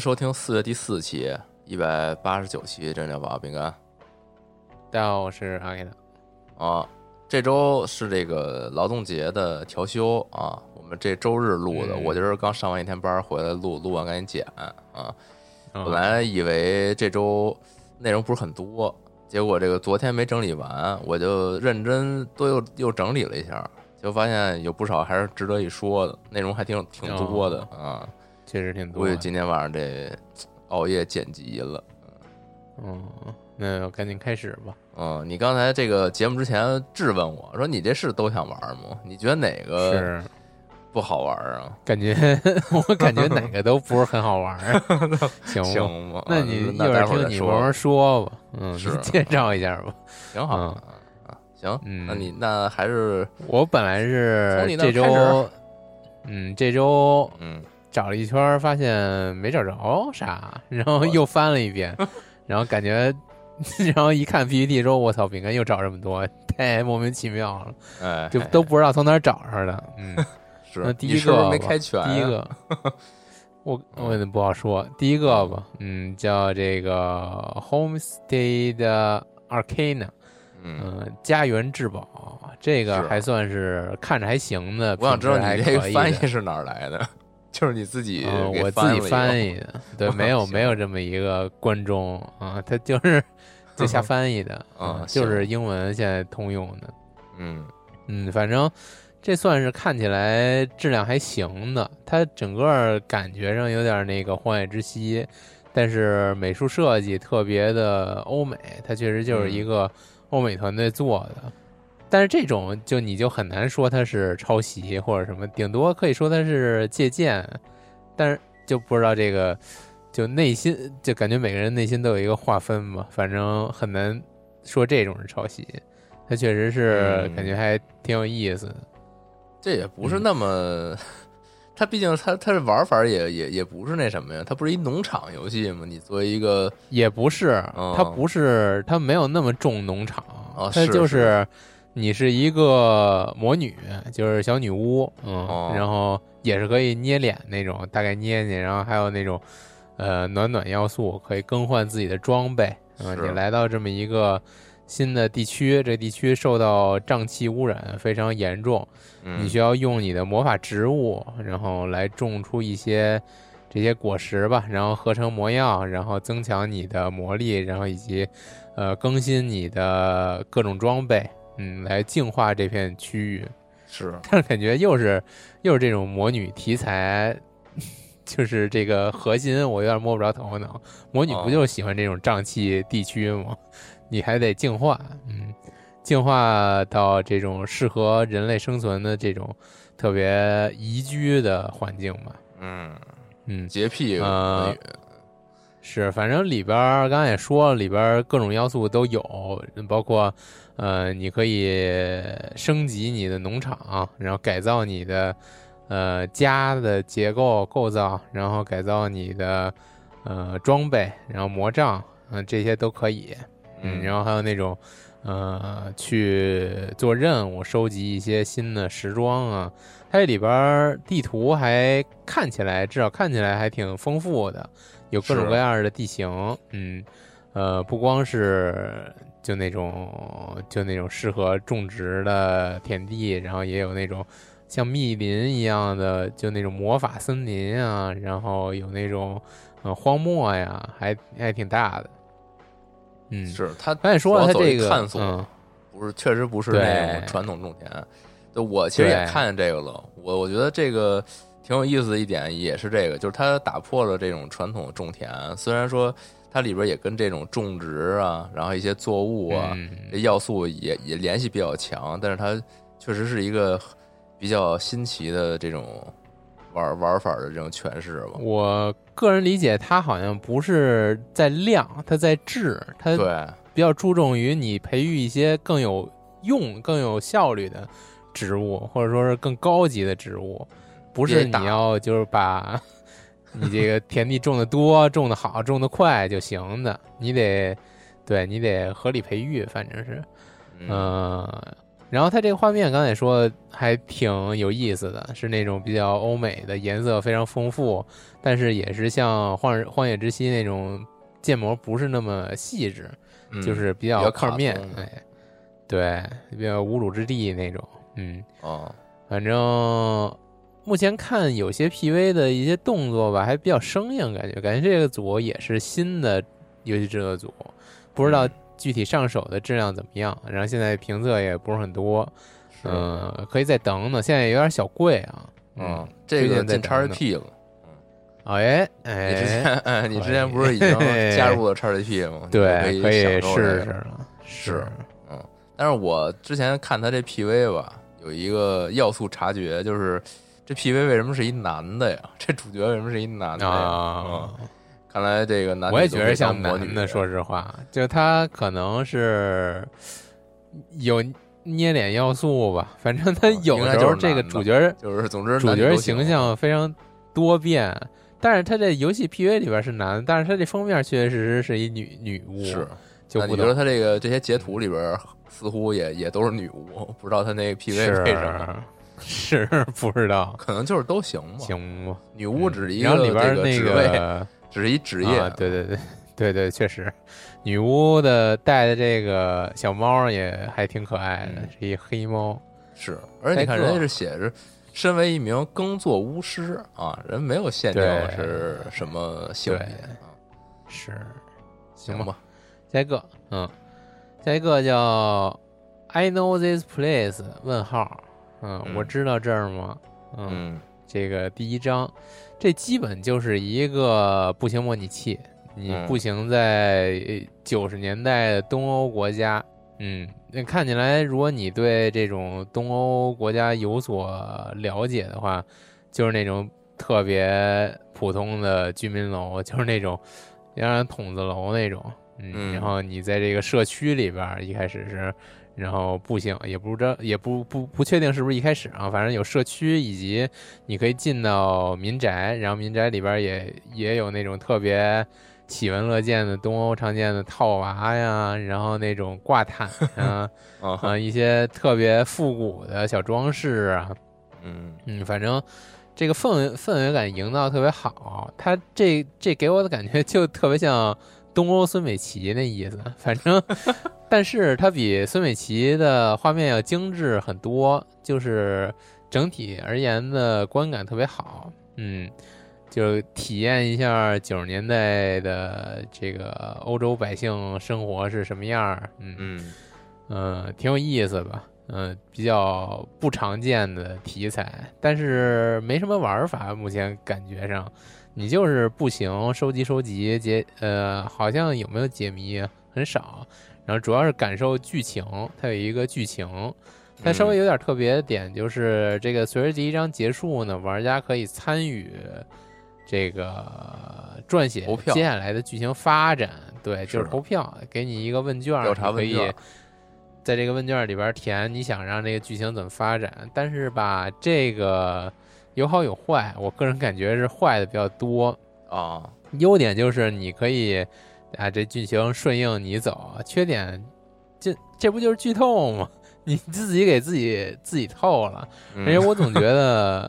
迎收听四月第四期一百八十九期《真疗法饼干大家好，我是阿 K 的。》啊。这周是这个劳动节的调休啊，我们这周日录的。嗯我就是刚上完一天班回来录，录完赶紧剪啊。嗯本来以为这周内容不是很多，结果这个昨天没整理完，我就认真都又又整理了一下，就发现有不少还是值得一说的，内容还挺挺多的啊。确实挺多的。估计今天晚上得熬夜剪辑了。嗯，那赶紧开始吧。嗯，你刚才这个节目之前质问我说：“你这是都想玩吗？你觉得哪个是，不好玩啊？感觉 我感觉哪个都不是很好玩儿。行吗？行吗？那你一那会儿听你慢慢说吧。嗯，介绍一下吧。挺好啊。行，嗯那你那还是我本来是这周，嗯，这周嗯找了一圈儿，发现没找着啥，然后又翻了一遍，然后感觉，然后一看 PPT 说：“我操，饼干又找这么多，太莫名其妙了，哎，就都不知道从哪儿找上的。”嗯，是那第一个没开全啊？第一个，我我也不好说。第一个吧，嗯，叫这个 Homestead Arcana，嗯，嗯，家园至宝，这个还算是看着还行的。我想知道你这个翻译是哪儿来的？就是你自己我自己翻译的，对，没有没有这么一个观众啊，他就是 就瞎翻译的 啊就是英文现在通用的，嗯嗯，反正这算是看起来质量还行的，它整个感觉上有点那个《荒野之息》，但是美术设计特别的欧美，它确实就是一个欧美团队做的。但是这种就你就很难说它是抄袭或者什么，顶多可以说它是借鉴，但是就不知道这个就内心就感觉每个人内心都有一个划分吧，反正很难说这种是抄袭。它确实是嗯感觉还挺有意思的，这也不是嗯那么，它毕竟它它的玩法也也也不是那什么呀，它不是一农场游戏吗？你作为一个也不是，哦它不是，它没有那么重农场，它哦是就是你是一个魔女，就是小女巫，嗯，哦然后也是可以捏脸那种，大概捏捏，然后还有那种呃暖暖要素，可以更换自己的装备，嗯，你来到这么一个新的地区，这地区受到瘴气污染非常严重，嗯。你需要用你的魔法植物，然后来种出一些这些果实吧，然后合成魔药，然后增强你的魔力，然后以及呃更新你的各种装备，嗯，来净化这片区域。是但是感觉又是又是这种魔女题材，就是这个核心，我有点摸不着头脑。魔女哦不就是喜欢这种瘴气地区吗？你还得净化，嗯，净化到这种适合人类生存的这种特别宜居的环境吧。嗯嗯，洁癖呃魔女是，反正里边儿刚才也说了，里边儿各种要素都有，包括呃，你可以升级你的农场，然后改造你的呃家的结构构造，然后改造你的呃装备，然后魔杖，嗯、这些都可以。嗯，然后还有那种呃去做任务，收集一些新的时装啊。它这里边儿地图还看起来，至少看起来还挺丰富的，有各种各样的地形。嗯，呃，不光是就那种就那种适合种植的田地，然后也有那种像密林一样的，就那种魔法森林啊，然后有那种呃荒漠呀，还还挺大的。嗯，是他刚才说了，他这个探索嗯不是，确实不是那种传统种田。就我其实也看见这个了，我我觉得这个挺有意思的一点也是这个，就是它打破了这种传统种田。虽然说它里边也跟这种种植啊，然后一些作物啊，嗯这要素也也联系比较强，但是它确实是一个比较新奇的这种玩玩法的这种诠释吧。我个人理解，它好像不是在量，它在质，它对，比较注重于你培育一些更有用、更有效率的植物，或者说是更高级的植物，不是你要就是把 你这个田地种的多、种的好、种的快就行的，你得对你得合理培育，反正是，嗯，嗯，然后它这个画面刚才也说还挺有意思的，是那种比较欧美的，颜色非常丰富，但是也是像荒荒野之息那种建模不是那么细致，嗯就是比比较靠面卡通，的哎，对，比较无主之地那种，嗯，哦，反正目前看有些 PV 的一些动作吧，还比较生硬，感觉感觉这个组也是新的游戏制作组，不知道嗯具体上手的质量怎么样。然后现在评测也不是很多，是嗯，可以再等等，现在有点小贵啊，嗯，这个进推荐再等 XGP 了。哦哎你之前哎，哎，你之前不是已经加入了 XGP 吗？对，可以试试了，是但是我之前看他这 PV 吧，有一个要素察觉，就是这 PV 为什么是一男的呀？这主角为什么是一男的呀？啊嗯，看来这个男女我也觉得像男的，说实话，就他可能是有捏脸要素吧，反正他有的就是时候这个主角就是总之主角形象非常多变，但是他这游戏 PV 里边是男的，但是他这封面确确实实是一女女巫，是。就不懂那你觉得他这个这些截图里边似乎也也都是女巫，不知道他那个 PV 为什么？是 不知道可能就是都行吧。行吧？女巫只是一个这边那职位，个 只是一职业。啊，对对对对对，确实，女巫的带的这个小猫也还挺可爱的，嗯是一黑猫。是，而且你看人家是写着，身为一名耕作巫师啊，人没有限定是什么性别啊，是，吧，行吧，下一个，嗯，下一个叫 I know this place？问号，嗯，嗯我知道这儿吗？嗯，嗯这个第一章，这基本就是一个步行模拟器，你嗯步行在九十年代的东欧国家，嗯，那看起来，如果你对这种东欧国家有所了解的话，就是那种特别普通的居民楼，就是那种让人筒子楼那种，嗯，嗯然后你在这个社区里边儿，一开始是。然后步行也不知道，也不不不确定是不是一开始啊，反正有社区，以及你可以进到民宅，然后民宅里边也也有那种特别喜闻乐见的东欧常见的套娃呀，然后那种挂毯啊，啊啊一些特别复古的小装饰啊，嗯。嗯，反正这个氛围氛围感营造特别好，它这这给我的感觉就特别像东欧孙美琪那意思，反正，但是它比孙美琪的画面要精致很多，就是整体而言的观感特别好，嗯，就体验一下九十年代的这个欧洲百姓生活是什么样儿，嗯嗯嗯，挺有意思吧？嗯，比较不常见的题材，但是没什么玩法。目前感觉上，你就是步行、收集、收集解，呃，好像有没有解谜啊很少。然后主要是感受剧情，它有一个剧情，它稍微有点特别的点就是这个随着第一章结束呢，玩家可以参与这个撰写投票接下来的剧情发展。对，就是是投票，给你一个问卷，调查你可以问卷在这个问卷里边填你想让这个剧情怎么发展。但是吧，这个有好有坏，我个人感觉是坏的比较多。啊，优点就是你可以啊，这剧情顺应你走；缺点，这这不就是剧透吗？你自己给自己自己透了。嗯而且我总觉得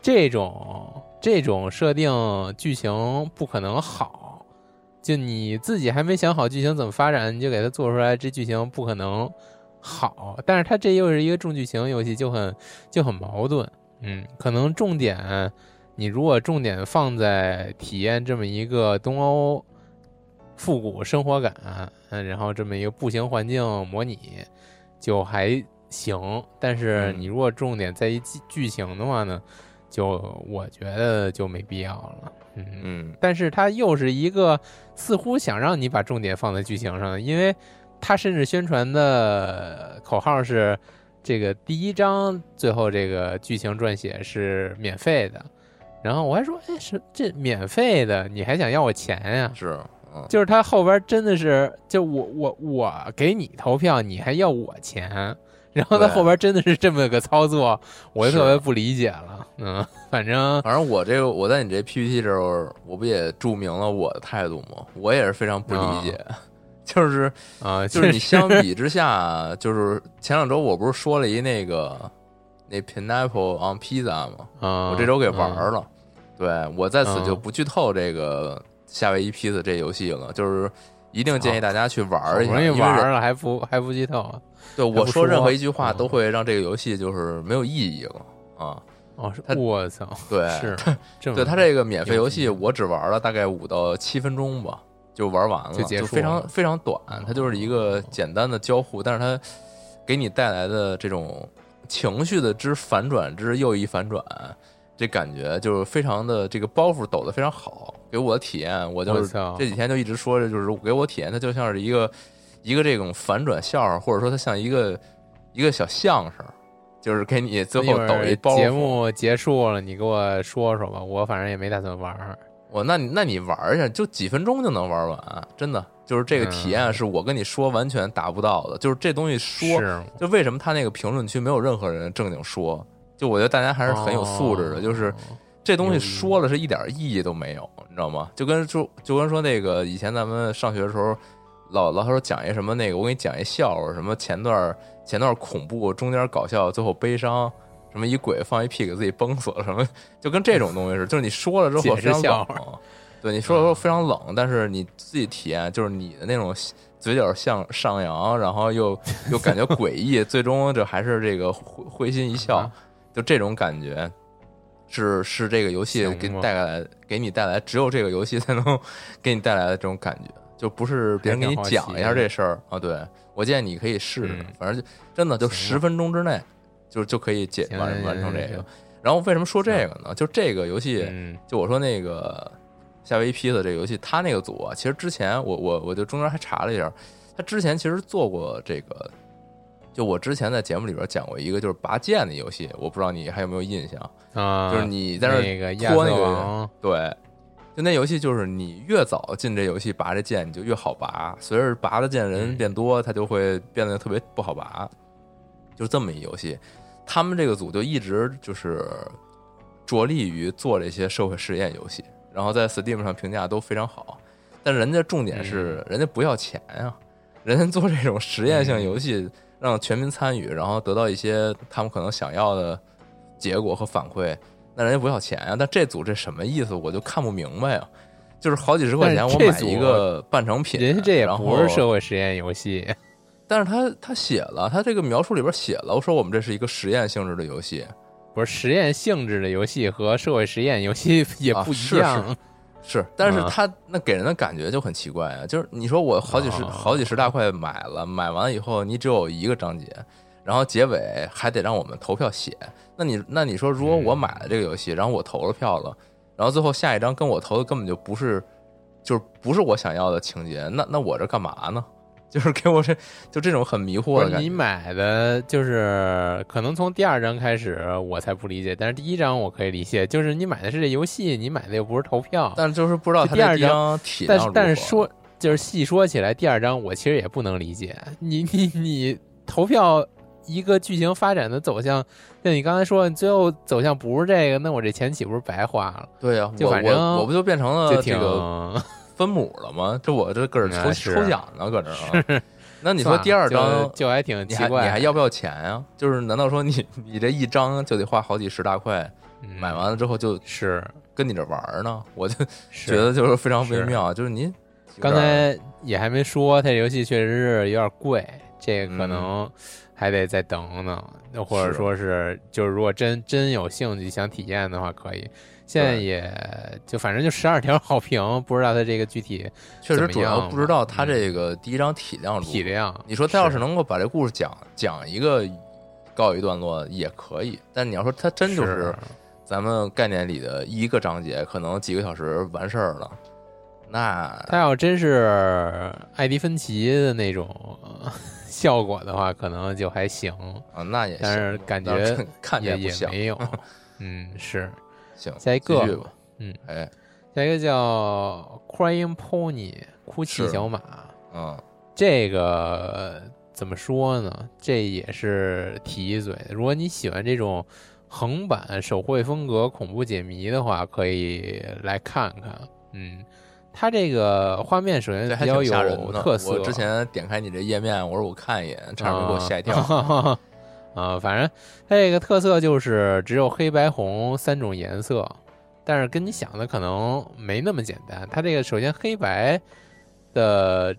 这种这种设定剧情不可能好，就你自己还没想好剧情怎么发展，你就给它做出来，这剧情不可能好。但是它这又是一个重剧情游戏，就很就很矛盾。嗯，可能重点，你如果重点放在体验这么一个东欧复古生活感，嗯，然后这么一个步行环境模拟，就还行。但是你如果重点在于剧剧情的话呢，就我觉得就没必要了。嗯嗯但是它又是一个似乎想让你把重点放在剧情上的，因为它甚至宣传的口号是这个第一章最后这个剧情撰写是免费的，然后我还说，哎，是这免费的，你还想要我钱呀？是，嗯，就是他后边真的是，就我我我给你投票，你还要我钱，然后他后边真的是这么个操作，我就特别不理解了。嗯，反正反正我这个我在你这 PPT 这儿，我不也注明了我的态度吗？我也是非常不理解，就是啊，就是你相比之下，就是前两周我不是说了一那个那 Pineapple on Pizza 吗？啊，我这周给玩嗯了，对我在此就嗯不剧透这个夏威夷披萨这游戏了，就是一定建议大家去玩一下，好不容易因为玩了还不还不剧透啊？对我说任何一句话嗯都会让这个游戏就是没有意义了啊。哦，是我操，对，是对它这个免费游戏，我只玩了大概五到七分钟吧，就玩完了，就结束非常非常短。它就是一个简单的交互，但是它给你带来的这种情绪的之反转之又一反转，这感觉就是非常的这个包袱抖得非常好。给我的体验，我就是这几天就一直说着，就是给我体验，它就像是一个一个这种反转笑话，或者说它像一个一个小相声，就是给你最后抖一包袱。节目结束了，你给我说说吧，我反正也没打算玩儿。我那你那你玩一下，就几分钟就能玩完，真的就是这个体验是我跟你说完全达不到的。就是这东西说，就为什么他那个评论区没有任何人正经说？就我觉得大家还是很有素质的，哦就是这东西说了是一点意义都没有，你知道吗？就跟就就跟说那个以前咱们上学的时候，老老说讲一什么那个，我给你讲一笑话，什么前段前段恐怖，中间搞笑，最后悲伤。什么一鬼放一屁给自己崩死了，什么 就跟这种东西似的，就是你说了之后非常冷，对你说的时候非常冷，但是你自己体验就是你的那种嘴角向上扬，然后又 又感觉诡异，最终就还是这个会会心一笑啊，就这种感觉是是这个游戏给你带来给你带来只有这个游戏才能给你带来的这种感觉，就不是别人给你讲一下这事儿啊。对我建议你可以试试嗯，反正就真的就十分钟之内就就可以解完完成这个。然后为什么说这个呢？就这个游戏。嗯就我说那个夏威夷披萨这个游戏，他那个组啊，其实之前我我我就中间还查了一下，他之前其实做过这个，就我之前在节目里边讲过一个就是拔剑的游戏，我不知道你还有没有印象？啊，就是你在那拖那个，对，就那游戏就是你越早进这游戏拔这剑，你就越好拔，随着拔的剑人嗯变多，它就会变得特别不好拔，就是这么一游戏。他们这个组就一直就是着力于做这些社会实验游戏，然后在 Steam 上评价都非常好。但人家重点是，人家不要钱呀、人家做这种实验性游戏，让全民参与，然后得到一些他们可能想要的结果和反馈，那人家不要钱啊、但这组这什么意思？我就看不明白啊。就是好几十块钱，我买一个半成品，人家这也不是社会实验游戏，但是他他写了，他这个描述里边写了，我说我们这是一个实验性质的游戏，不是实验性质的游戏和社会实验游戏也不一啊是样。是，但是嗯他那给人的感觉就很奇怪啊，就是你说我好几十、哦好几十大块买了，买完以后你只有一个章节，然后结尾还得让我们投票写，那你那你说如果我嗯买了这个游戏，然后我投了票了，然后最后下一张跟我投的根本就不是，就是不是我想要的情节，那那我这干嘛呢？就是给我这就这种很迷惑的感觉。你买的，就是可能从第二章开始我才不理解，但是第一章我可以理解，就是你买的是这游戏，你买的又不是投票。但就是不知道第二章张体量但是但是说就是细说起来，第二章我其实也不能理解，你你你投票一个剧情发展的走向，像你刚才说，最后走向不是这个，那我这钱岂不是白花了？对呀、我就反正我我不就变成了这个分母了吗？这我这搁这抽抽奖呢，搁这。那你说第二张就就还挺奇怪，你还要不要钱呀？就是难道说你你这一张就得花好几十大块，嗯买完了之后就是跟你这玩呢？我就觉得就是非常微是妙，就是您刚才也还没说，它这游戏确实是有点贵，这个可能还得再等等，或者说是就是如果真真有兴趣想体验的话，可以。现在也就反正就十二条好评，不知道它这个具体确实主要不知道它这个第一章体量体量。你说他要是能够把这故事讲讲一个告一段落也可以，但你要说它真就是咱们概念里的一个章节，可能几个小时完事儿了。那他要真是艾迪芬奇的那种 效果的话，可能就还行啊。那也但是感觉看也也没有，嗯是。行，下一个。嗯，哎，下一个叫 Crying Pony，哭泣小马。嗯，这个怎么说呢？这也是提一嘴。如果你喜欢这种横版手绘风格恐怖解谜的话，可以来看看。嗯，它这个画面首先比较有特色。我之前点开你这页面，我说我看一眼，差点给我吓一跳。啊，反正它这个特色就是只有黑白红三种颜色，但是跟你想的可能没那么简单。它这个首先黑白的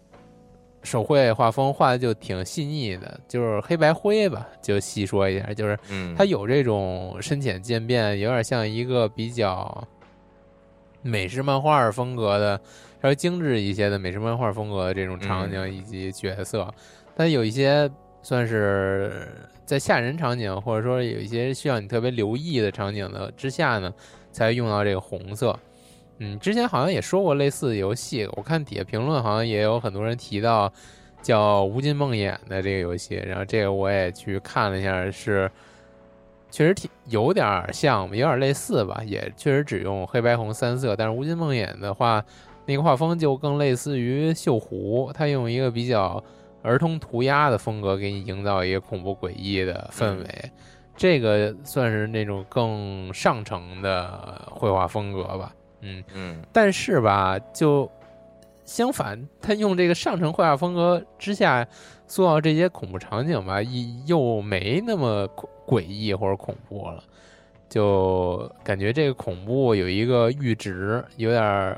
手绘画风画的就挺细腻的，就是黑白灰吧，就细说一下，就是它有这种深浅渐变，有点像一个比较美式漫画风格的稍微精致一些的美式漫画风格的这种场景以及角色，但有一些算是。在吓人场景，或者说有一些需要你特别留意的场景的之下呢，才用到这个红色。嗯，之前好像也说过类似的游戏，我看底下评论好像也有很多人提到叫《无尽梦魇》的这个游戏，然后这个我也去看了一下，是确实挺有点像，有点类似吧，也确实只用黑白红三色，但是《无尽梦魇》的话，那个画风就更类似于《锈湖》，它用一个比较。儿童涂鸦的风格给你营造一个恐怖诡异的氛围，这个算是那种更上乘的绘画风格吧。嗯嗯，但是吧，就相反，他用这个上乘绘画风格之下塑造这些恐怖场景吧，又没那么诡异或者恐怖了，就感觉这个恐怖有一个阈值，有点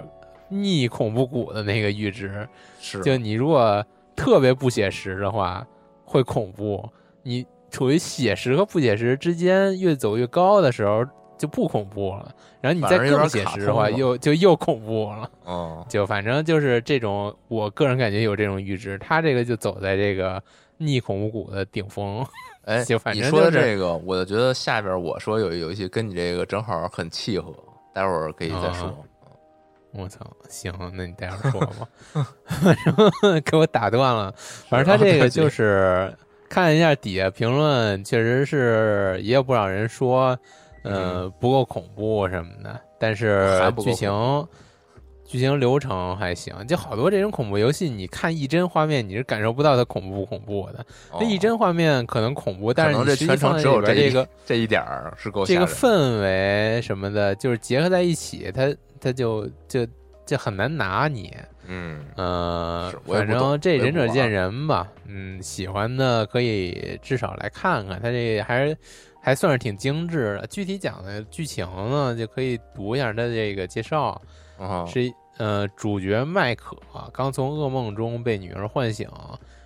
逆恐怖谷的那个阈值。是，就你如果。特别不写实的话，会恐怖。你处于写实和不写实之间越走越高的时候，就不恐怖了。然后你再更写实的话，又就又恐怖了。哦，就反正就是这种，我个人感觉有这种阈值。他这个就走在这个逆恐怖谷的顶峰。哎，就反正你说的这个，我就觉得下边我说有一游戏跟你这个正好很契合，待会儿可以再说。我操，行，那你待会儿说吧。反 正给我打断了。反正他这个就是看一下底下评论，确实是也有不少人说，呃，不够恐怖什么的。但是剧情剧情流程还行。就好多这种恐怖游戏，你看一帧画面，你是感受不到它恐怖不恐怖的。那一帧画面可能恐怖，但是这全程只有这个这一点儿是够这个氛围什么的，就是结合在一起，它。他就就就很难拿你，嗯呃，反正这仁者见仁吧，嗯，喜欢的可以至少来看看，他这还是还算是挺精致的。具体讲的剧情呢，就可以读一下他这个介绍，是呃，主角麦可刚从噩梦中被女儿唤醒，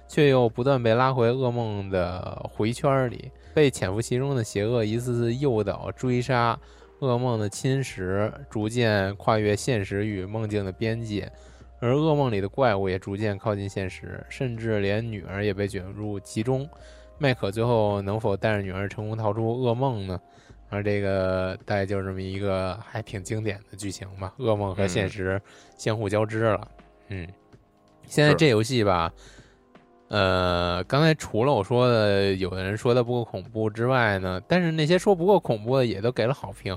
却又不断被拉回噩梦的回圈里，被潜伏其中的邪恶一次次诱导追杀。噩梦的侵蚀逐渐跨越现实与梦境的边界，而噩梦里的怪物也逐渐靠近现实，甚至连女儿也被卷入其中。麦可最后能否带着女儿成功逃出噩梦呢？而这个大概就是这么一个还挺经典的剧情吧，噩梦和现实相互交织了。嗯，现在这游戏吧。呃，刚才除了我说的有的人说的不够恐怖之外呢，但是那些说不够恐怖的也都给了好评。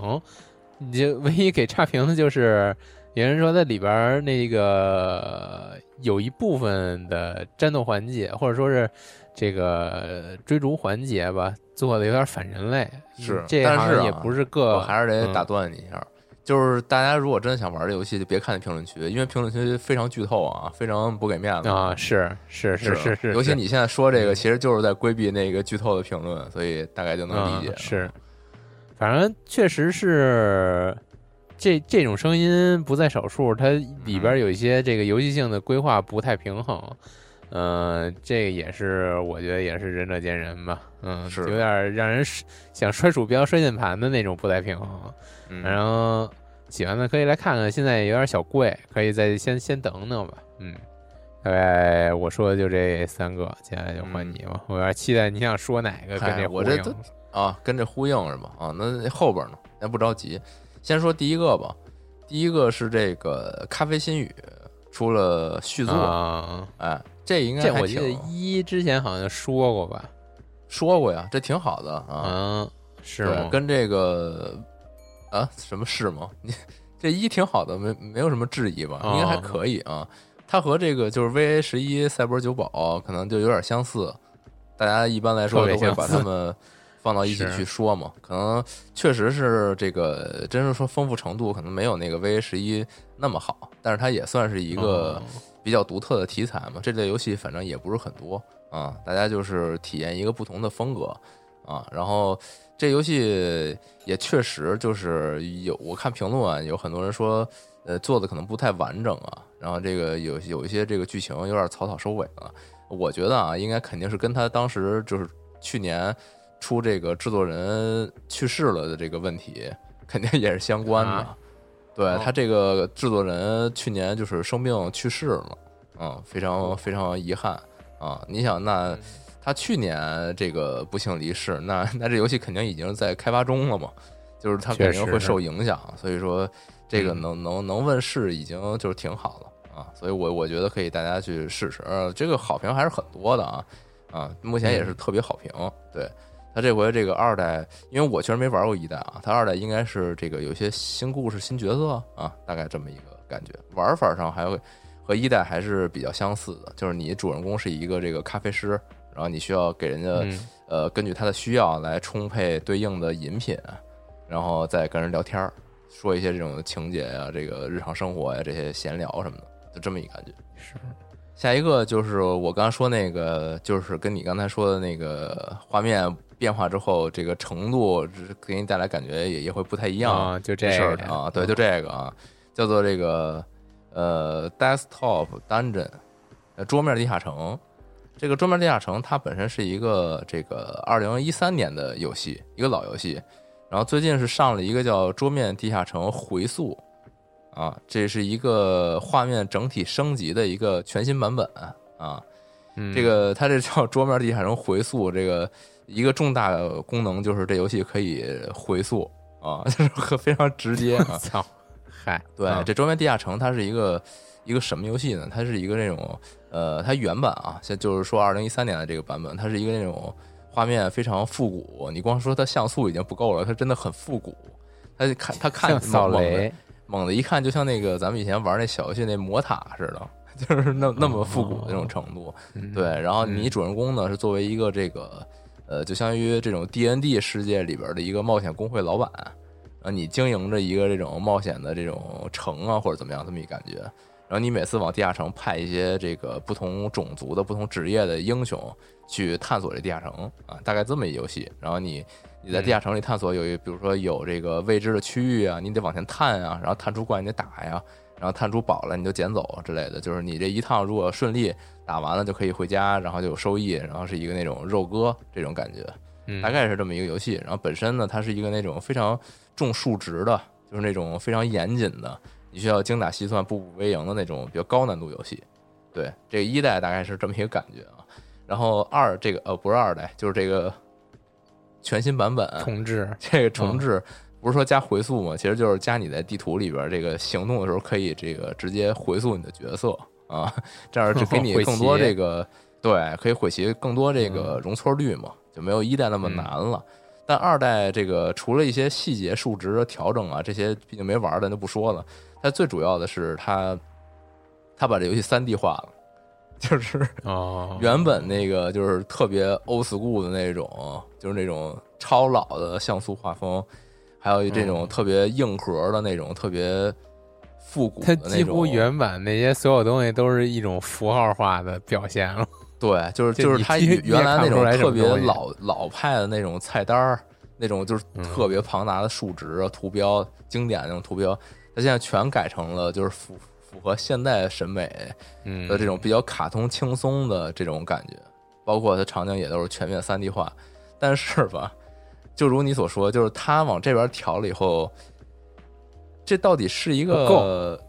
你就唯一给差评的就是有人说在里边那个有一部分的战斗环节，或者说是这个追逐环节吧，做的有点反人类。是，这但是也不是个，我还是得打断你一下。就是大家如果真的想玩这游戏，就别看那评论区，因为评论区非常剧透啊，非常不给面子啊。是是是是是，尤其你现在说这个，其实就是在规避那个剧透的评论，所以大概就能理解。是，反正确实是这这种声音不在少数，它里边有一些这个游戏性的规划不太平衡。嗯，这个也是我觉得也是仁者见仁吧。嗯，是有点让人想摔鼠标、摔键盘的那种不太平衡。嗯然后喜欢的可以来看看，现在有点小贵，可以再先先等等吧。嗯，大概我说的就这三个，接下来就换你吧。我有点期待你想说哪个跟嗨这呼应我这都啊，跟这呼应是吧？啊，那后边呢？咱不着急，先说第一个吧。第一个是这个《咖啡心语》出了续作，啊。哎，这应该这我记得一之前好像说过吧？说过呀，这挺好的啊。嗯，是，吗？跟这个啊什么是吗？你这一挺好的，没没有什么质疑吧？哦应该还可以啊。它和这个就是 VA 十一赛博九堡可能就有点相似，大家一般来说都会把它们放到一起 去说嘛。可能确实是这个，真是说丰富程度可能没有那个 VA 十一那么好，但是它也算是一个哦比较独特的题材嘛。这类游戏反正也不是很多啊，大家就是体验一个不同的风格啊。然后这游戏也确实就是有，我看评论啊，有很多人说，呃，做的可能不太完整啊。然后这个有有一些这个剧情有点草草收尾了。我觉得啊，应该肯定是跟他当时就是去年出这个制作人去世了的这个问题，肯定也是相关的。啊对哦他这个制作人去年就是生病去世了，嗯，非常非常遗憾啊！你想，那他去年这个不幸离世，那那这游戏肯定已经在开发中了嘛，就是他肯定会受影响，所以说这个嗯能能能问世已经就是挺好了啊，所以我我觉得可以大家去试试，呃，这个好评还是很多的啊啊，目前也是特别好评，对。他这回这个二代，因为我确实没玩过一代啊，他二代应该是这个有些新故事、新角色啊，大概这么一个感觉。玩法上还会和一代还是比较相似的，就是你主人公是一个这个咖啡师，然后你需要给人家、嗯呃根据他的需要来充配对应的饮品，然后再跟人聊天儿，说一些这种情节呀、这个日常生活呀、这些闲聊什么的，就这么一感觉。是下一个就是我刚才说那个，就是跟你刚才说的那个画面变化之后，这个程度只给你带来感觉也也会不太一样啊，就这事儿个啊，对，就这个啊，叫做这个呃 desktop dungeon，呃桌面地下城。这个桌面地下城它本身是一个这个二零一三年的游戏，一个老游戏，然后最近是上了一个叫桌面地下城回溯。啊，这是一个画面整体升级的一个全新版本啊。嗯这个它这叫桌面地下城回溯，这个一个重大的功能就是这游戏可以回溯啊，就是很非常直接啊。操，嗨，对，啊这桌面地下城它是一个一个什么游戏呢？它是一个那种呃，它原版啊，现在就是说二零一三年的这个版本，它是一个那种画面非常复古。你光说它像素已经不够了，它真的很复古。它看它看猛的雷，猛的一看就像那个咱们以前玩那小游戏那魔塔似的，就是那那么复古的那种程度。嗯对，然后嗯你主人公呢是作为一个这个呃，就相当于这种 D N D 世界里边的一个冒险工会老板，然后你经营着一个这种冒险的这种城啊或者怎么样这么一感觉。然后你每次往地下城派一些这个不同种族的、不同职业的英雄去探索这地下城啊，大概这么一游戏。然后你你在地下城里探索有一，比如说有这个未知的区域啊，你得往前探啊，然后探出怪你得打呀，然后探出宝来你就捡走之类的。就是你这一趟如果顺利打完了就可以回家，然后就有收益，然后是一个那种肉鸽这种感觉。嗯大概是这么一个游戏。然后本身呢，它是一个那种非常重数值的，就是那种非常严谨的，你需要精打细算、步步为营的那种比较高难度游戏。对，这个一代大概是这么一个感觉啊。然后二这个呃不是二代，就是这个全新版本，重置，这个重置不是说加回溯嘛，其实就是加你在地图里边这个行动的时候可以这个直接回溯你的角色啊，这样就给你 更多这个对，可以毁棋更多这个容错率嘛，就没有一代那么难了。但二代这个除了一些细节数值的调整啊，这些毕竟没玩的就不说了。它最主要的是它，它把这游戏三 D 化了，就是哦，原本那个就是特别 old school 的那种，就是那种超老的像素画风，还有这种嗯特别硬核的那种特别复古它的那种。几乎原版那些所有东西都是一种符号化的表现了。对，就是就是它原来那种特别老老派的那种菜单儿，那种就是嗯特别庞大的数值啊、图标、经典那种图标，它现在全改成了就是符符合现代审美嗯的这种比较卡通轻松的这种感觉，包括它场景也都是全面三 D 化。但是吧，就如你所说，就是它往这边调了以后，这到底是一个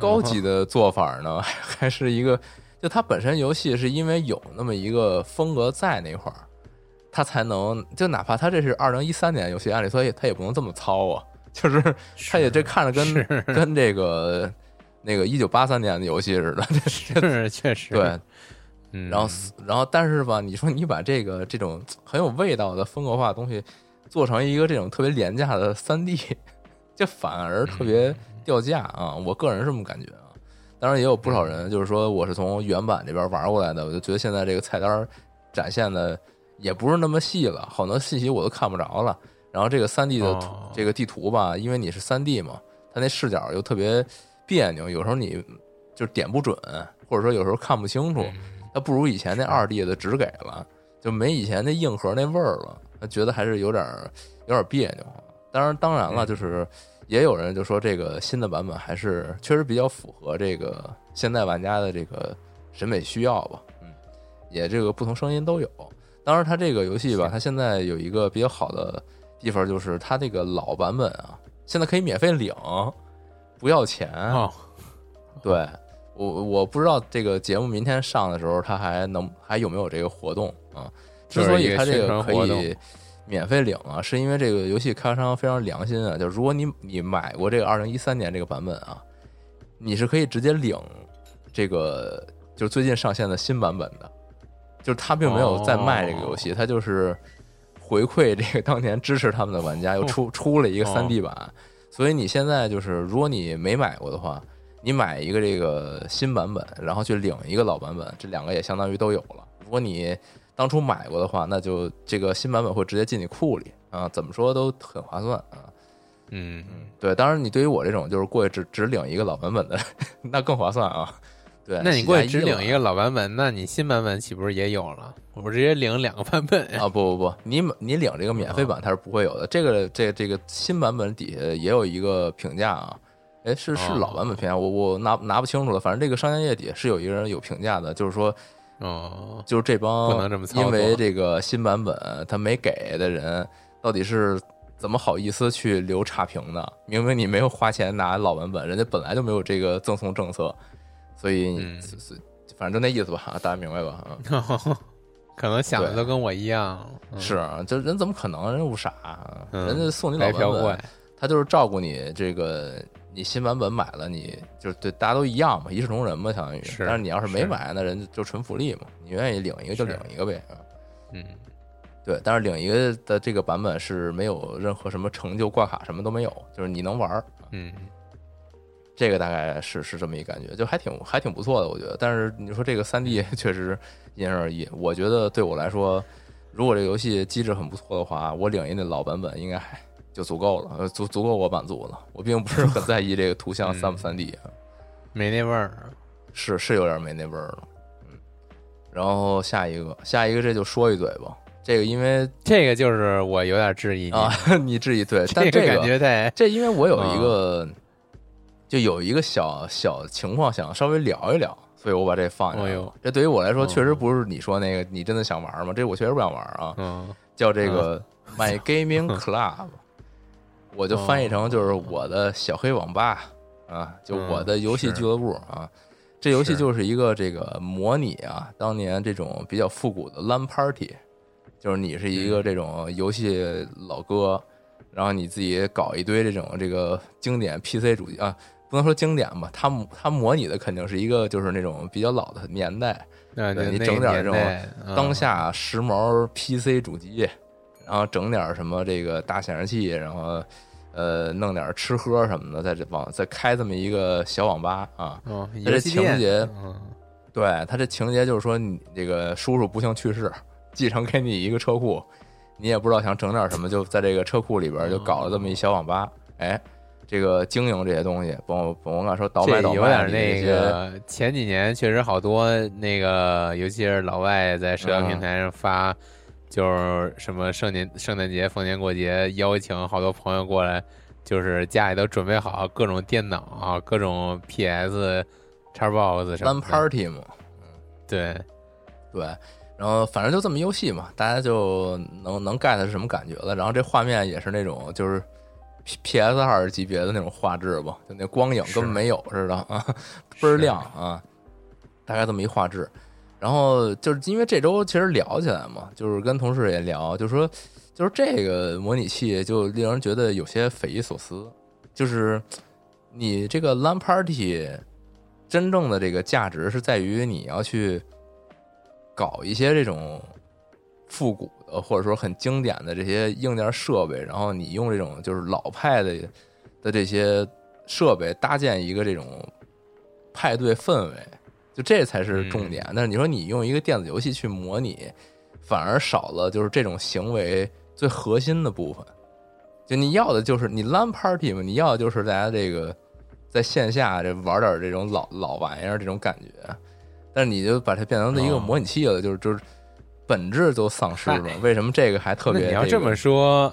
高级的做法呢，还是一个？就它本身游戏是因为有那么一个风格在那块儿，它才能就哪怕它这是二零一三年游戏，按理说也它也不能这么糙啊，就是他也这看着跟跟这个那个一九八三年的游戏似的，是确实对，嗯，然后然后但是吧，你说你把这个这种很有味道的风格化的东西做成一个这种特别廉价的三 D，就反而特别掉价啊！我个人是这么感觉啊。当然也有不少人就是说我是从原版这边玩过来的，我就觉得现在这个菜单展现的也不是那么细了，好多信息我都看不着了。然后这个三 D 的图哦这个地图吧，因为你是三 D 嘛，它那视角又特别别扭，有时候你就点不准，或者说有时候看不清楚。嗯它不如以前那二 D 的直给了，就没以前那硬核那味儿了。他觉得还是有点儿有点儿别扭。当然，当然了，嗯就是也有人就说这个新的版本还是确实比较符合这个现在玩家的这个审美需要吧。嗯，也这个不同声音都有。当然，它这个游戏吧，它现在有一个比较好的地方，就是它这个老版本啊，现在可以免费领，不要钱。哦，对我我不知道这个节目明天上的时候，它还能还有没有这个活动啊？之所以它这个可以免费领啊，是因为这个游戏开发商非常良心啊，就是如果你你买过这个二零一三年这个版本啊，你是可以直接领这个就是最近上线的新版本的，就是它并没有在卖这个游戏，它就是回馈这个当年支持他们的玩家，又出出了一个三 D 版，所以你现在就是如果你没买过的话。你买一个这个新版本，然后去领一个老版本，这两个也相当于都有了。如果你当初买过的话，那就这个新版本会直接进你库里啊，怎么说都很划算啊。嗯，对，当然你对于我这种就是过去只只领一个老版本的，那更划算啊。对，那你过去只领一个老版本，那你新版本岂不是也有了？我直接领两个版本呀？啊？不不不，你你领这个免费版它是不会有的。这个这这个新版本底下也有一个评价啊。哎，是是哦老版本评价，我我拿拿不清楚了。反正这个商业页底下是有一个人有评价的，就是说哦，就是这帮不能这么因为这个新版本他没给的人，到底是怎么好意思去留差评的？明明你没有花钱拿老版本，人家本来就没有这个赠送政策，所以反正就那意思吧，大家明白吧？啊，可能想的都跟我一样。嗯是啊，就人怎么可能？人不傻人家送你老版本，，他就是照顾你这个。你新版本买了，你就是对大家都一样嘛，一视同仁嘛，相当于。是但是你要是没买，那人就纯福利嘛。你愿意领一个就领一个呗。啊嗯，对，但是领一个的这个版本是没有任何什么成就挂卡，什么都没有，就是你能玩儿。嗯，这个大概是是这么一感觉，就还挺还挺不错的，我觉得。但是你说这个三 D 确实因人而异，我觉得对我来说，如果这个游戏机制很不错的话，我领一那老版本应该还就足够了，呃足足够我满足了。我并不是很在意这个图像嗯三不三 D，、没那味儿。是是有点没那味儿了。嗯，然后下一个下一个这就说一嘴吧，这个因为这个就是我有点质疑你，啊，你质疑对，但这这个感觉在这因为我有一个，就有一个小小情况想稍微聊一聊，所以我把这放下来这对于我来说，嗯确实不是你说那个你真的想玩吗？这我确实不想玩啊。嗯叫这个 My Gaming Club，我就翻译成就是我的小黑网吧啊，就我的游戏俱乐部啊。这游戏就是一个这个模拟啊，当年这种比较复古的 LAN party，就是你是一个这种游戏老哥，然后你自己搞一堆这种这个经典 PC 主机啊，不能说经典吧，它它模拟的肯定是一个就是那种比较老的年代，对你整点这种当下时髦 PC 主机，然后整点什么这个大显示器，然后呃弄点吃喝什么的，在这网再开这么一个小网吧啊。哦，它这情节嗯对他这情节就是说，你这个叔叔不幸去世，继承给你一个车库，你也不知道想整点什么，就在这个车库里边就搞了这么一小网吧。哎，这个经营这些东西，甭甭管说倒卖倒卖，点那个，前几年确实好多那个，尤其是老外在社交平台上发就是什么圣年圣诞节、逢年过节邀请好多朋友过来，就是家里都准备好各种电脑啊、各种 PS、Xbox 什么 LAN 的。party 嘛，对，对，然后反正就这么游戏嘛，大家就能能 get 是什么感觉了。然后这画面也是那种就是 P S 二级别的那种画质吧，就那光影根本没有似的啊，倍儿亮啊，大概这么一画质。然后就是因为这周其实聊起来嘛，就是跟同事也聊，就说就是这个模拟器就令人觉得有些匪夷所思，就是你这个 LAN party 真正的这个价值是在于你要去搞一些这种复古的或者说很经典的这些硬件设备，然后你用这种就是老派的的这些设备搭建一个这种派对氛围，就这才是重点。但是你说你用一个电子游戏去模拟，反而少了就是这种行为最核心的部分。就你要的就是你 LAN party 嘛，你要的就是大家这个在线下这玩点这种老老玩意儿这种感觉，但是你就把它变成了一个哦模拟器了，就是就是本质都丧失了。为什么这个还特那别、个你要这么说，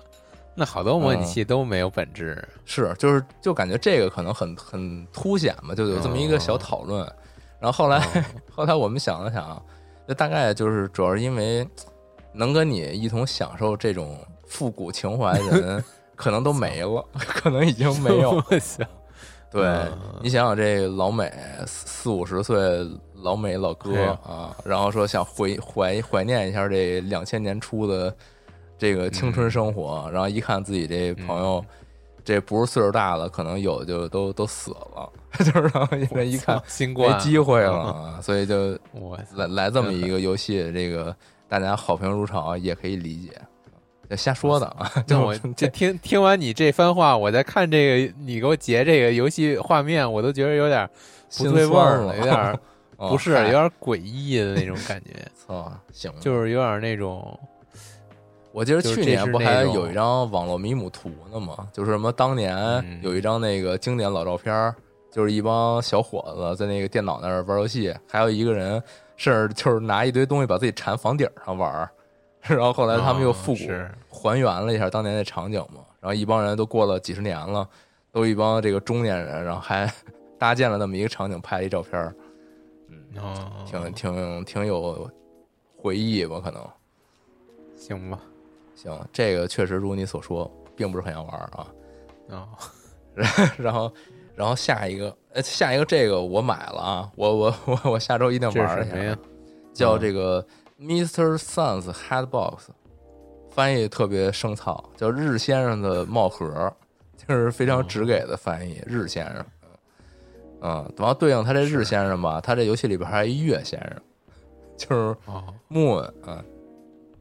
那好多模拟嗯器都没有本质。是，就是就感觉这个可能很很凸显嘛，就有这么一个小讨论。然后后来、哦 后来我们想了想，那大概就是主要是因为能跟你一同享受这种复古情怀的人，可能都没了，可能已经没有。对嗯你想想，这老美四四五十岁老美老哥啊，然后说想回怀怀念一下这两千年初的这个青春生活，然后一看自己这朋友，这不是岁数大了，可能有就都都死了，就是然后因为一看没新冠机会了，啊，所以就我来来这么一个游戏，这个大家好评如潮也可以理解，瞎说的啊，就我这听听完你这番话，我再看这个你给我截这个游戏画面，我都觉得有点不心对味儿了，有点哦不是，有点诡异的那种感觉，操，行，就是有点那种我记得去年不还有一张网络迷母图呢吗？就是什么当年嗯。有一张那个经典老照片儿，就是一帮小伙子在那个电脑那儿玩游戏，还有一个人甚至就是拿一堆东西把自己缠房顶上玩，然后后来他们又哦复古是。还原了一下当年那场景嘛，然后一帮人都过了几十年了，都一帮这个中年人，然后还搭建了那么一个场景，拍了一照片儿，哦，挺挺挺有回忆吧，可能。行吧，行，这个确实如你所说，并不是很想玩啊啊。哦，然后，然后下一个，呃，下一个这个我买了啊，我我我我下周一定玩儿一下是什么呀？叫这个 Mr. Sun's Headbox，翻译特别生草，叫日先生的帽盒，就是非常直给的翻译，日先生。嗯，然后对应他这日先生吧，他这游戏里边还有一月先生，就是哦，Moon 啊，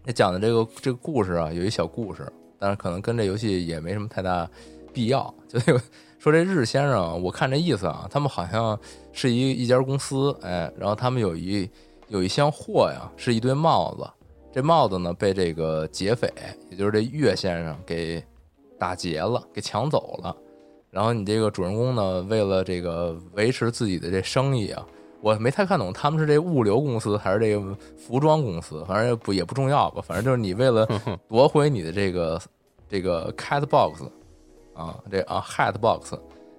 那讲的这个这个故事啊，有一小故事，但是可能跟这游戏也没什么太大必要。就那个说这日先生啊，我看这意思啊，他们好像是一一家公司，哎，然后他们有一有一箱货呀，是一堆帽子，这帽子呢被这个劫匪，也就是这岳先生给打劫了，给抢走了。然后你这个主人公呢，为了这个维持自己的这生意啊，我没太看懂他们是这物流公司还是这个服装公司，反正也不也不重要吧，反正就是你为了夺回你的这个 这个 cat box 啊，这啊 hat box，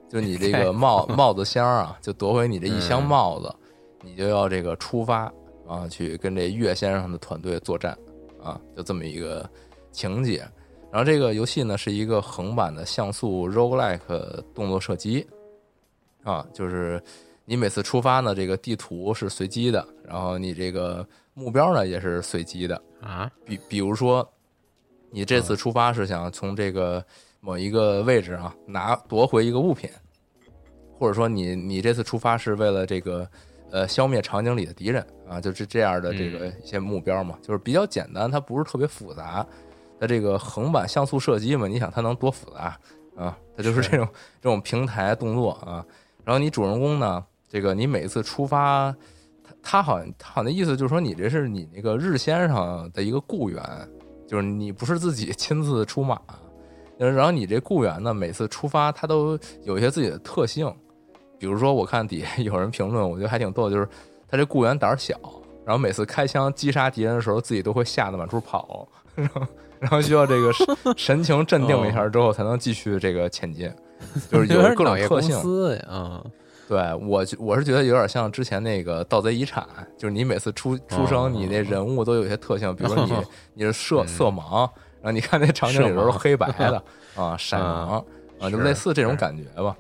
就你这个 帽帽子箱啊，就夺回你这一箱帽子，你就要这个出发啊，去跟这岳先生的团队作战啊，就这么一个情节。然后这个游戏呢是一个横版的像素 roguelike 动作射击啊，就是你每次出发呢，这个地图是随机的，然后你这个目标呢也是随机的。啊，比比如说，你这次出发是想从这个某一个位置啊拿夺回一个物品，或者说你你这次出发是为了这个呃消灭场景里的敌人啊，就是这样的这个一些目标嘛，就是比较简单，它不是特别复杂。它这个横版像素射击嘛，你想它能多复杂啊？它就是是这种这种平台动作啊。然后你主人公呢，这个你每次出发，他他好像他好像意思就是说你这是你那个日先生的一个雇员，就是你不是自己亲自出马。然后你这雇员呢，每次出发他都有一些自己的特性，比如说我看底下有人评论，我觉得还挺逗，就是他这雇员胆儿小，然然后每次开枪击杀敌人的时候，自己都会吓得满处跑，然 后然后需要这个神 神情镇定一下之后，才能继续这个前进，就是有各种特性。司呀，嗯，对我觉我是觉得有点像之前那个《盗贼遗产》，就是你每次出出哦生，你那人物都有一些特性，比如说你哦你是色嗯色盲，然后你看那场景里都是黑白的 啊，色盲啊，就类似这种感觉吧。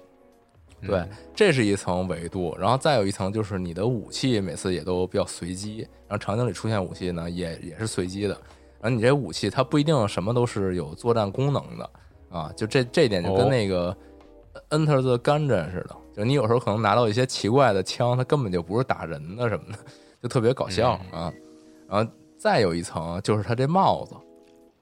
对嗯，这是一层维度，然后再有一层就是你的武器每次也都比较随机，然后场景里出现武器呢也也是随机的，然后你这武器它不一定什么都是有作战功能的啊，就这这一点就跟哦那个 Enter the Gungeon 似的，就你有时候可能拿到一些奇怪的枪，它根本就不是打人的什么的，就特别搞笑啊。然后再有一层就是它这帽子，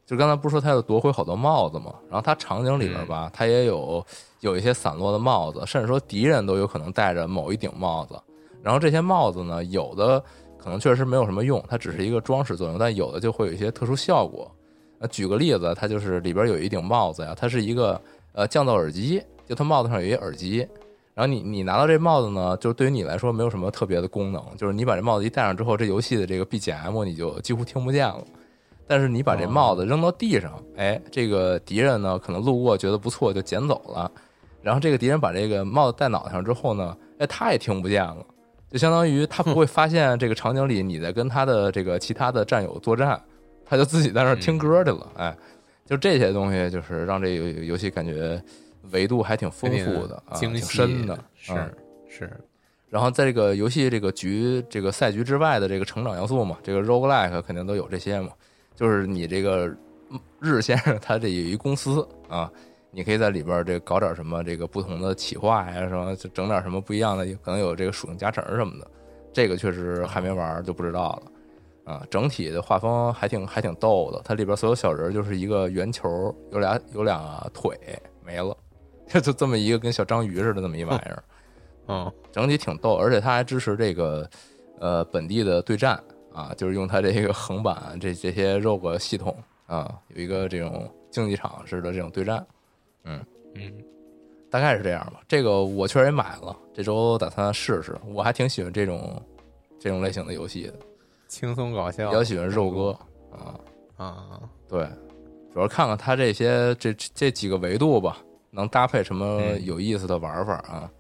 就刚才不是说它要夺回好多帽子嘛，然后它场景里边吧，它也有有一些散落的帽子，甚至说敌人都有可能戴着某一顶帽子。然后这些帽子呢，有的可能确实没有什么用，它只是一个装饰作用，但有的就会有一些特殊效果。呃，举个例子，它就是里边有一顶帽子呀，它是一个呃降噪耳机，就它帽子上有一耳机。然后你你拿到这帽子呢，就是对于你来说没有什么特别的功能，就是你把这帽子一戴上之后，这游戏的这个 BGM 你就几乎听不见了。但是你把这帽子扔到地上，哎，这个敌人呢可能路过觉得不错就捡走了，然后这个敌人把这个帽子戴脑袋上之后呢，哎，他也听不见了，就相当于他不会发现这个场景里你在跟他的这个其他的战友作战，他就自己在那儿听歌去了，哎，就这些东西就是让这个游戏感觉维度还挺丰富的啊，挺深的，是嗯是，然后在这个游戏这个局这个赛局之外的这个成长要素嘛，这个 roguelike 肯定都有这些嘛，就是你这个日先生他这有一公司啊，你可以在里边这搞点什么这个不同的企划呀，什么就整点什么不一样的，可能有这个属性加成什么的，这个确实还没玩就不知道了。啊，整体的画风还挺还挺逗的，它里边所有小人就是一个圆球，有俩有俩腿没了，就就这么一个跟小章鱼似的这么一玩意儿。嗯，整体挺逗，而且它还支持这个呃本地的对战啊，就是用它这个横版这这些 ROG 系统啊，有一个这种竞技场式的这种对战，嗯嗯，大概是这样吧。这个我确实也买了，这周打算试试。我还挺喜欢这种这种类型的游戏的，轻松搞笑，比较喜欢肉鸽啊。啊，对，主要看看他这些这这几个维度吧，能搭配什么嗯有意思的玩法啊，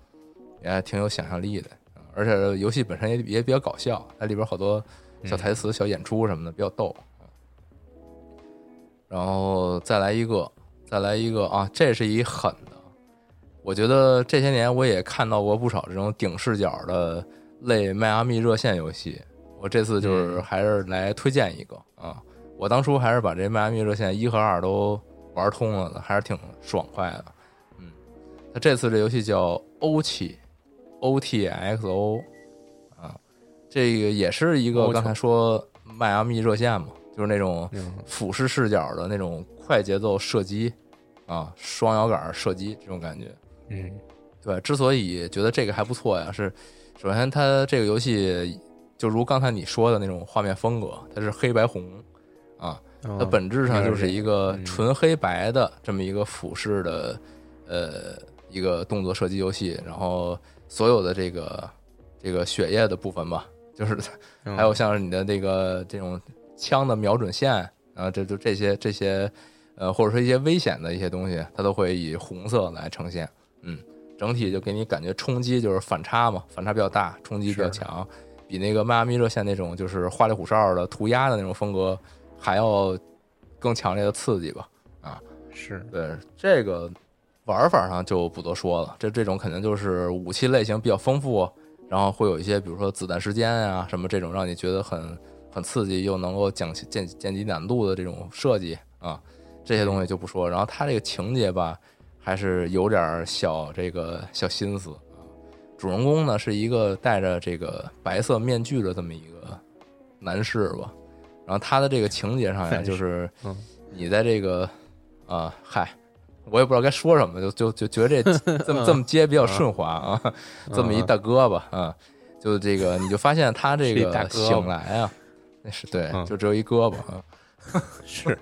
也还挺有想象力的。啊而且游戏本身也也比较搞笑，它里边好多小台词、小演出什么的，比较逗。啊然后再来一个，再来一个啊，这是一狠的。我觉得这些年我也看到过不少这种顶视角的类迈阿密热线游戏，我这次就是还是来推荐一个啊。我当初还是把这迈阿密热线一和二都玩通了的，还是挺爽快的。嗯，那这次这游戏叫欧气，O T X O 啊，这个也是一个欧球刚才说迈阿密热线嘛，就是那种嗯俯视视角的那种快节奏射击啊，双摇杆射击这种感觉。嗯对，之所以觉得这个还不错呀，是首先它这个游戏就如刚才你说的那种画面风格，它是黑白红啊，它嗯本质上就是一个嗯纯黑白的这么一个俯视的呃一个动作射击游戏，然后所有的这个这个血液的部分吧，就是嗯还有像是你的那个这种枪的瞄准线啊，这就这些这些呃，或者说一些危险的一些东西，它都会以红色来呈现。嗯，整体就给你感觉冲击就是反差嘛，反差比较大，冲击比较强，比那个迈阿密热线那种就是花里胡哨的涂鸦的那种风格还要更强烈的刺激吧。啊是对这个玩法上就不多说了，这这种肯定就是武器类型比较丰富，然后会有一些比如说子弹时间啊什么这种让你觉得很很刺激又能够降降降级难度的这种设计啊，这些东西就不说。然后它这个情节吧，还是有点小这个小心思啊。主人公呢是一个戴着这个白色面具的这么一个男士吧，然后他的这个情节上呀，就是嗯你在这个啊，嗨，我也不知道该说什么，就就就觉得这 这么这么接比较顺滑啊，这么一大哥吧啊，就这个你就发现他这个醒来啊，那是对，嗯。就只有一胳膊啊。是，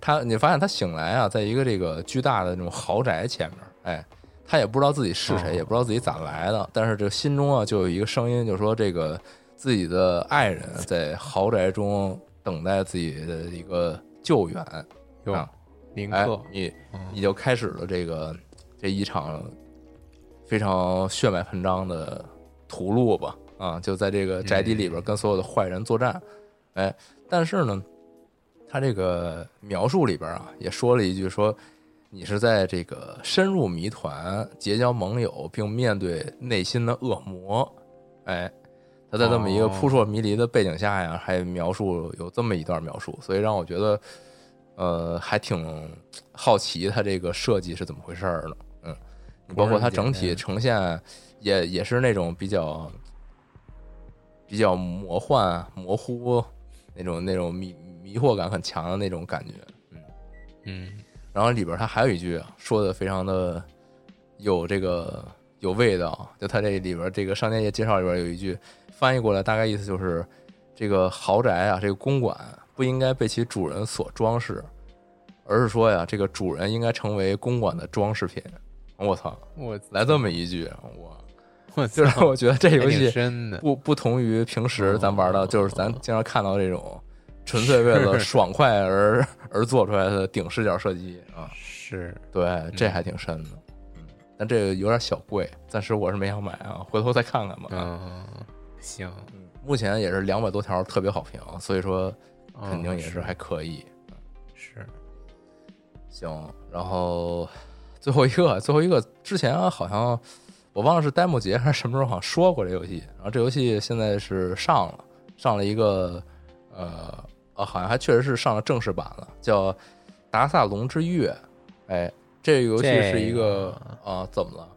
他你发现他醒来啊，在一个这个巨大的那种豪宅前面，哎，他也不知道自己是谁，哦也不知道自己咋来的，但是这个心中啊就有一个声音，就说这个自己的爱人在豪宅中等待自己的一个救援，哟啊，哎林克，，你嗯。你就开始了这个这一场非常血脉喷张的屠戮吧，啊，就在这个宅邸里边跟所有的坏人作战，哎，但是呢，他这个描述里边啊也说了一句说。你是在这个深入谜团、结交盟友，并面对内心的恶魔，哎，他在这么一个扑朔迷离的背景下呀，还描述有这么一段描述，所以让我觉得，呃，还挺好奇他这个设计是怎么回事儿的。嗯，包括他整体呈现也也是那种比较比较魔幻、模糊那种那种迷迷惑感很强的那种感觉。嗯，嗯，然后里边他还有一句啊说的非常的有这个有味道，就他这里边这个商店页介绍里边有一句翻译过来，大概意思就是这个豪宅啊，这个公馆不应该被其主人所装饰，而是说呀，这个主人应该成为公馆的装饰品。我操，我来这么一句，我我 就是我觉得这游戏，不不同于平时咱玩的，哦就是咱经常看到这种纯粹为了爽快而而做出来的顶视角射击啊。是对，这还挺深的。嗯，但这个有点小贵，暂时我是没想买啊，回头再看看吧。嗯，行，嗯，目前也是两百多条特别好评，所以说嗯肯定也是还可以。是行，然后最后一个，最后一个之前啊，好像我忘了是 demo 节还是什么时候，好像说过这游戏。然后这游戏现在是上了，上了一个呃啊，好像还确实是上了正式版了，叫《达萨龙之月》。哎，这个游戏是一个啊，怎么了？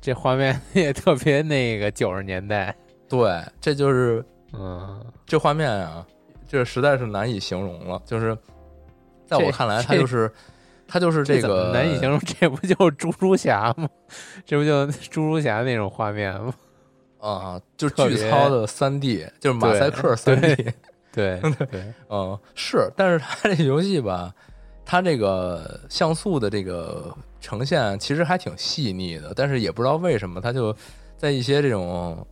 这画面也特别那个九十年代，对，这就是嗯，这画面啊，这实在是难以形容了。就是在我看来，它就是它就是这个难以形容，这不就是猪猪侠吗？这不就猪猪侠那种画面吗？啊，就是巨糙的三 D，就是马赛克三 D。对 对，嗯，是，但是它这游戏吧，它这个像素的这个呈现其实还挺细腻的，但是也不知道为什么，它就在一些这种，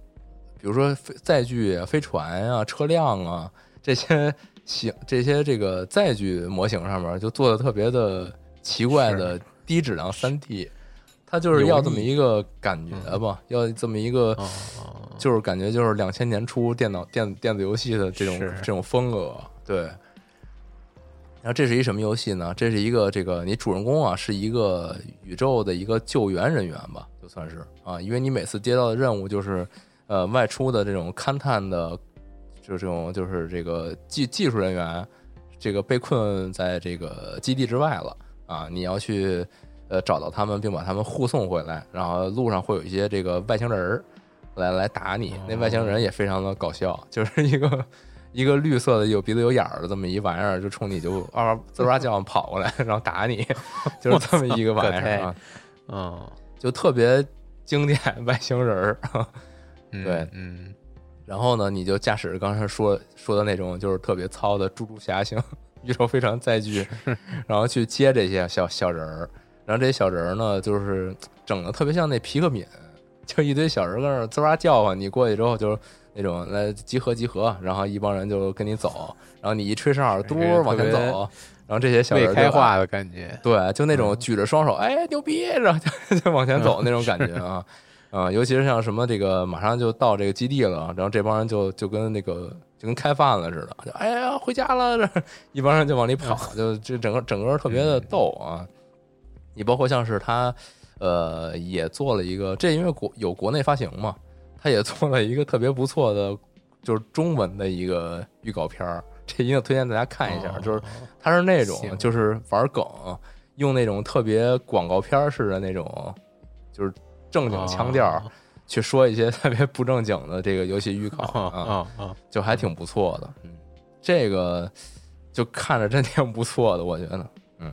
比如说载具啊、飞船啊、车辆啊这些形这些这个载具模型上面，就做的特别的奇怪的低质量三 D。它就是要这么一个感觉吧，要这么一个就是感觉就是两千年初电脑电电子游戏的这种这种风格，对。然后这是一什么游戏呢？这是一个这个你主人公啊是一个宇宙的一个救援人员吧，就算是啊，因为你每次接到的任务就是呃外出的这种勘探的，就这种就是这个技技术人员，这个被困在这个基地之外了啊，你要去呃找到他们，并把他们护送回来，然后路上会有一些这个外星人儿来来打你，那外星人也非常的搞笑，就是一个一个绿色的有鼻子有眼儿的这么一玩意儿，就冲你就啊滋哇叫跑过来，然后打你，就是这么一个玩意儿啊，嗯，就特别经典外星人儿。嗯对嗯，然后呢，你就驾驶刚才说说的那种就是特别糙的猪猪侠型宇宙飞船载具，然后去接这些小小人儿，然后这些小人儿呢，就是整的特别像那皮克敏，就一堆小人儿搁那儿滋哇叫唤，你过去之后就是那种来集合集合，然后一帮人就跟你走，然后你一吹哨，嘟这个往前走，然后这些小人开化的感觉，对，就那种嗯。举着双手，哎，牛逼，然后就 就往前走那种感觉啊，啊，尤其是像什么这个马上就到这个基地了，然后这帮人就就跟那个就跟开饭了似的，就哎呀回家了，这一帮人就往里跑，就就整个整个特别的逗啊。你包括像是他呃也做了一个，这因为国有国内发行嘛，他也做了一个特别不错的，就是中文的一个预告片儿，这一定推荐大家看一下，就是他是那种就是玩梗，用那种特别广告片儿似的那种，就是正经腔调去说一些 特别不正经的这个游戏预告啊啊！就还挺不错的。嗯，这个就看着真挺不错的，我觉得。嗯，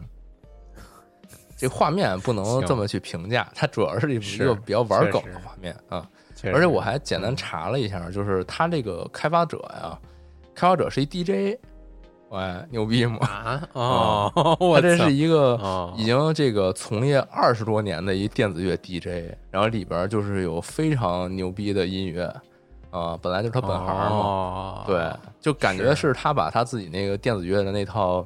这画面不能这么去评价，它主要是一个比较玩梗的画面啊。而且我还简单查了一下，就是它这个开发者呀，开发者是一 DJ，喂，牛逼吗？啊哦，我这是一个哦已经这个从业二十多年的一电子乐 DJ，然后里边就是有非常牛逼的音乐啊，本来就是他本行嘛。哦，对，就感觉是是他把他自己那个电子乐的那套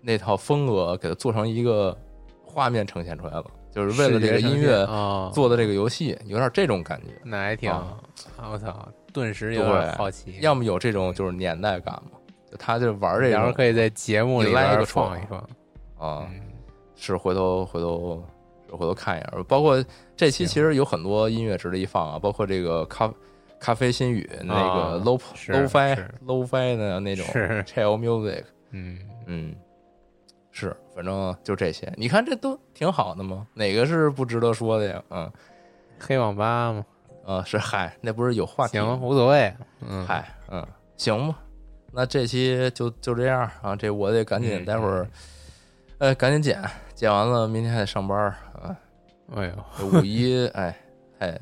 那套风格给它做成一个画面呈现出来了，就是为了这个音乐啊，做的这个游戏，有点这种感觉。那还挺，啊我操，顿时有点好奇。要么有这种就是年代感嘛，就他就玩这个然后可以在节目里你来一边个创放一放。啊，嗯，是回头回头回头看一眼，包括这期其实有很多音乐值得一放啊，包括这个咖咖啡心语那个啊 low 是 low fi low fi 的那种是。Chill music，嗯，嗯，是，反正就这些，你看这都挺好的吗？哪个是不值得说的呀？嗯，黑网吧吗，呃，是嗨，那不是有话题行，吗？无所谓。嗯，嗨，嗯，行吧，那这期就就这样啊，这我得赶紧嗯待会儿，呃，赶紧剪，剪完了明天还得上班啊。哎呦，这五一，哎，太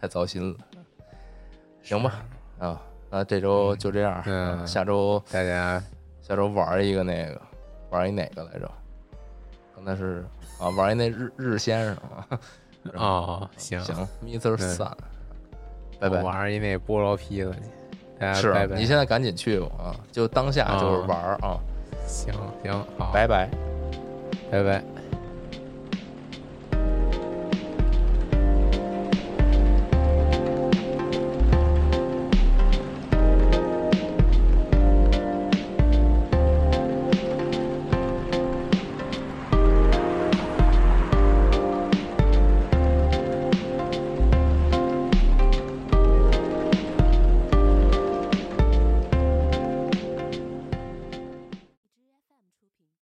太糟心了。行吧，啊，那这周就这样，嗯啊下周大家下周玩一个那个，玩一哪个来着？刚才是啊，玩一那日日先生啊。哦，行 行，Mr. Sun，拜拜我。玩一那菠萝披子去，大家是拜拜。你现在赶紧去吧啊，就当下就是玩儿啊，行行好，拜拜。拜拜。